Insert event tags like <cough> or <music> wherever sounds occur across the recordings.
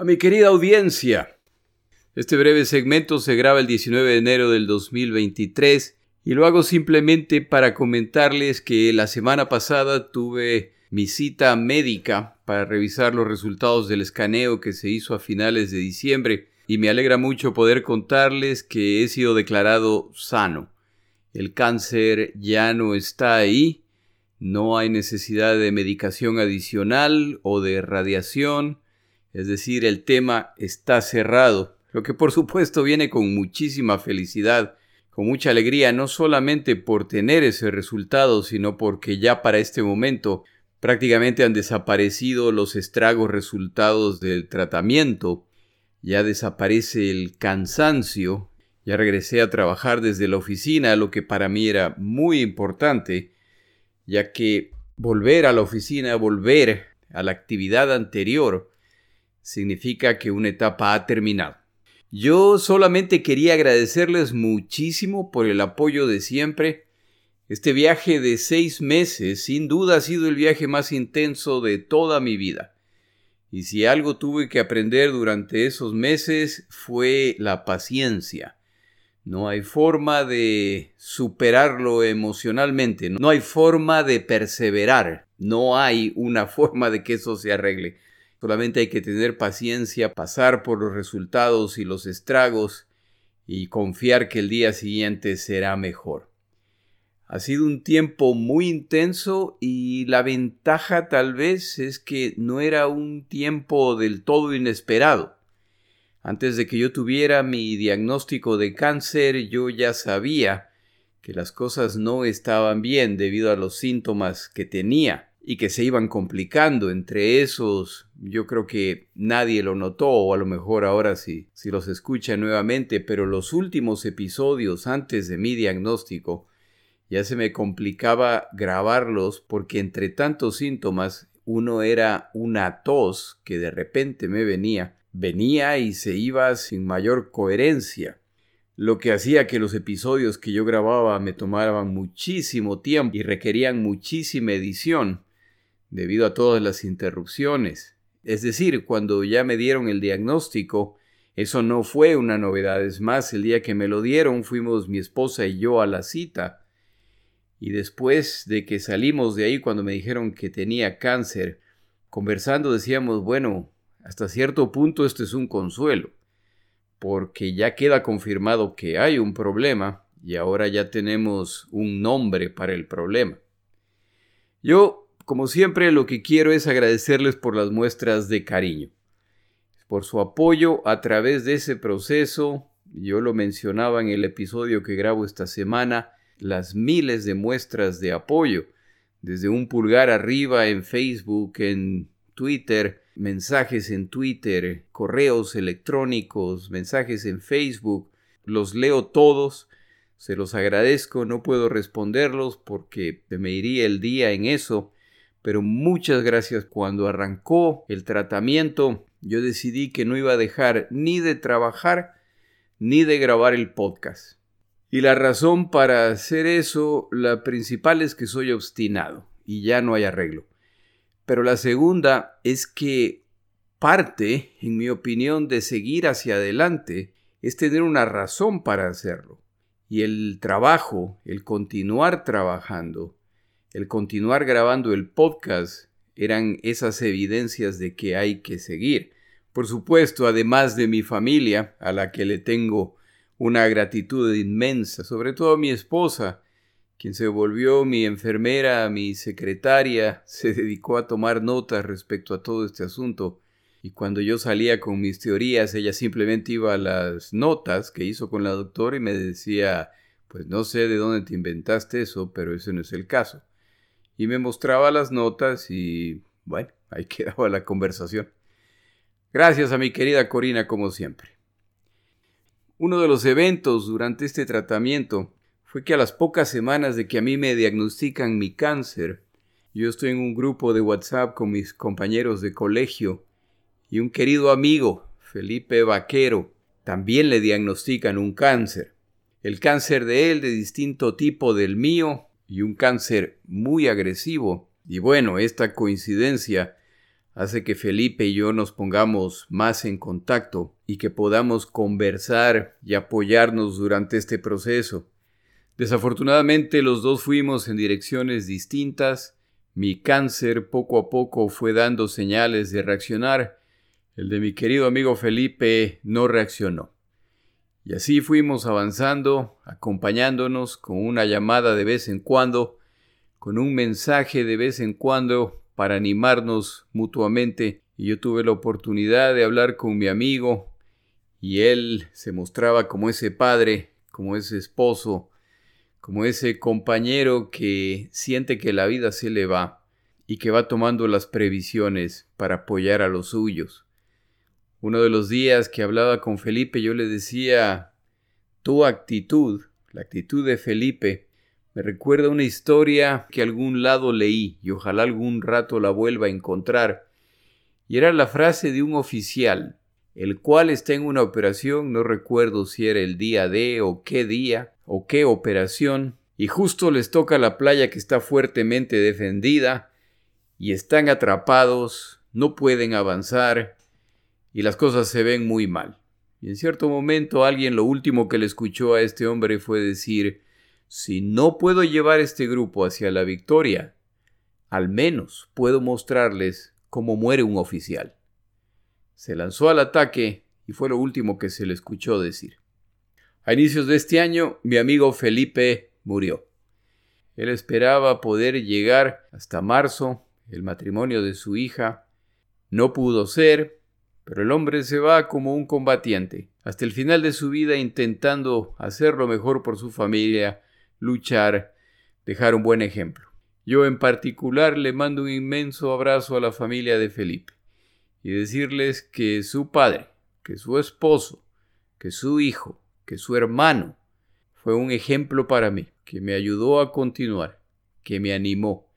A mi querida audiencia, este breve segmento se graba el 19 de enero del 2023 y lo hago simplemente para comentarles que la semana pasada tuve mi cita médica para revisar los resultados del escaneo que se hizo a finales de diciembre y me alegra mucho poder contarles que he sido declarado sano. El cáncer ya no está ahí, no hay necesidad de medicación adicional o de radiación, es decir, el tema está cerrado, lo que por supuesto viene con muchísima felicidad, con mucha alegría, no solamente por tener ese resultado, sino porque ya para este momento prácticamente han desaparecido los estragos resultados del tratamiento, ya desaparece el cansancio, ya regresé a trabajar desde la oficina, lo que para mí era muy importante, ya que volver a la oficina, volver a la actividad anterior, significa que una etapa ha terminado. Yo solamente quería agradecerles muchísimo por el apoyo de siempre. Este viaje de seis meses sin duda ha sido el viaje más intenso de toda mi vida. Y si algo tuve que aprender durante esos meses fue la paciencia. No hay forma de superarlo emocionalmente, no hay forma de perseverar, no hay una <laughs> forma de que eso se arregle. Solamente hay que tener paciencia, pasar por los resultados y los estragos y confiar que el día siguiente será mejor. Ha sido un tiempo muy intenso y la ventaja tal vez es que no era un tiempo del todo inesperado. Antes de que yo tuviera mi diagnóstico de cáncer, yo ya sabía que las cosas no estaban bien debido a los síntomas que tenía y que se iban complicando. Entre esos, yo creo que nadie lo notó, o a lo mejor ahora sí, si los escucha nuevamente, pero los últimos episodios antes de mi diagnóstico ya se me complicaba grabarlos porque entre tantos síntomas uno era una tos que de repente me venía venía y se iba sin mayor coherencia, lo que hacía que los episodios que yo grababa me tomaran muchísimo tiempo y requerían muchísima edición debido a todas las interrupciones. Es decir, cuando ya me dieron el diagnóstico, eso no fue una novedad. Es más, el día que me lo dieron fuimos mi esposa y yo a la cita. Y después de que salimos de ahí cuando me dijeron que tenía cáncer, conversando decíamos, bueno, hasta cierto punto esto es un consuelo, porque ya queda confirmado que hay un problema y ahora ya tenemos un nombre para el problema. Yo, como siempre, lo que quiero es agradecerles por las muestras de cariño, por su apoyo a través de ese proceso. Yo lo mencionaba en el episodio que grabo esta semana, las miles de muestras de apoyo, desde un pulgar arriba en Facebook, en Twitter, mensajes en Twitter, correos electrónicos, mensajes en Facebook, los leo todos, se los agradezco, no puedo responderlos porque me iría el día en eso, pero muchas gracias. Cuando arrancó el tratamiento, yo decidí que no iba a dejar ni de trabajar ni de grabar el podcast. Y la razón para hacer eso, la principal es que soy obstinado y ya no hay arreglo. Pero la segunda es que parte, en mi opinión, de seguir hacia adelante es tener una razón para hacerlo. Y el trabajo, el continuar trabajando, el continuar grabando el podcast, eran esas evidencias de que hay que seguir. Por supuesto, además de mi familia, a la que le tengo una gratitud inmensa, sobre todo a mi esposa, quien se volvió mi enfermera, mi secretaria, <laughs> se dedicó a tomar notas respecto a todo este asunto. Y cuando yo salía con mis teorías, ella simplemente iba a las notas que hizo con la doctora y me decía, pues no sé de dónde te inventaste eso, pero ese no es el caso. Y me mostraba las notas y, bueno, ahí <laughs> quedaba la conversación. Gracias a mi querida Corina como siempre. Uno de los eventos durante este tratamiento fue que a las pocas semanas de que a mí me diagnostican mi cáncer, yo estoy en un grupo de WhatsApp con mis compañeros de colegio y un querido amigo, Felipe Vaquero, también le diagnostican un cáncer. El cáncer de él de distinto tipo del mío y un cáncer muy agresivo. Y bueno, esta coincidencia hace que Felipe y yo nos pongamos más en contacto y que podamos conversar y apoyarnos durante este proceso. Desafortunadamente los dos fuimos en direcciones distintas, mi cáncer poco a poco fue dando señales de reaccionar, el de mi querido amigo Felipe no reaccionó. Y así fuimos avanzando, acompañándonos con una llamada de vez en cuando, con un mensaje de vez en cuando para animarnos mutuamente. Y yo tuve la oportunidad de hablar con mi amigo y él se mostraba como ese padre, como ese esposo, como ese compañero que siente que la vida se le va y que va tomando las previsiones para apoyar a los suyos. Uno de los días que hablaba con Felipe yo le decía, tu actitud, la actitud de Felipe, me recuerda una historia que algún lado leí y ojalá algún rato la vuelva a encontrar. Y era la frase de un oficial, el cual está en una operación, no recuerdo si era el día de o qué día o qué operación, y justo les toca la playa que está fuertemente defendida, y están atrapados, no pueden avanzar, y las cosas se ven muy mal. Y en cierto momento alguien lo último que le escuchó a este hombre fue decir, si no puedo llevar este grupo hacia la victoria, al menos puedo mostrarles cómo muere un oficial. Se lanzó al ataque y fue lo último que se le escuchó decir. A inicios de este año, mi amigo Felipe murió. Él esperaba poder llegar hasta marzo, el matrimonio de su hija. No pudo ser, pero el hombre se va como un combatiente, hasta el final de su vida intentando hacer lo mejor por su familia, luchar, dejar un buen ejemplo. Yo en particular le mando un inmenso abrazo a la familia de Felipe y decirles que su padre, que su esposo, que su hijo, que su hermano fue un ejemplo para mí, que me ayudó a continuar, que me animó,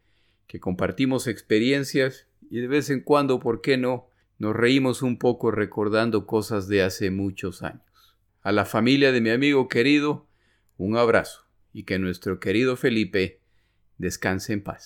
que compartimos experiencias y de vez en cuando, ¿por qué no?, nos reímos un poco recordando cosas de hace muchos años. A la familia de mi amigo querido, un abrazo y que nuestro querido Felipe descanse en paz.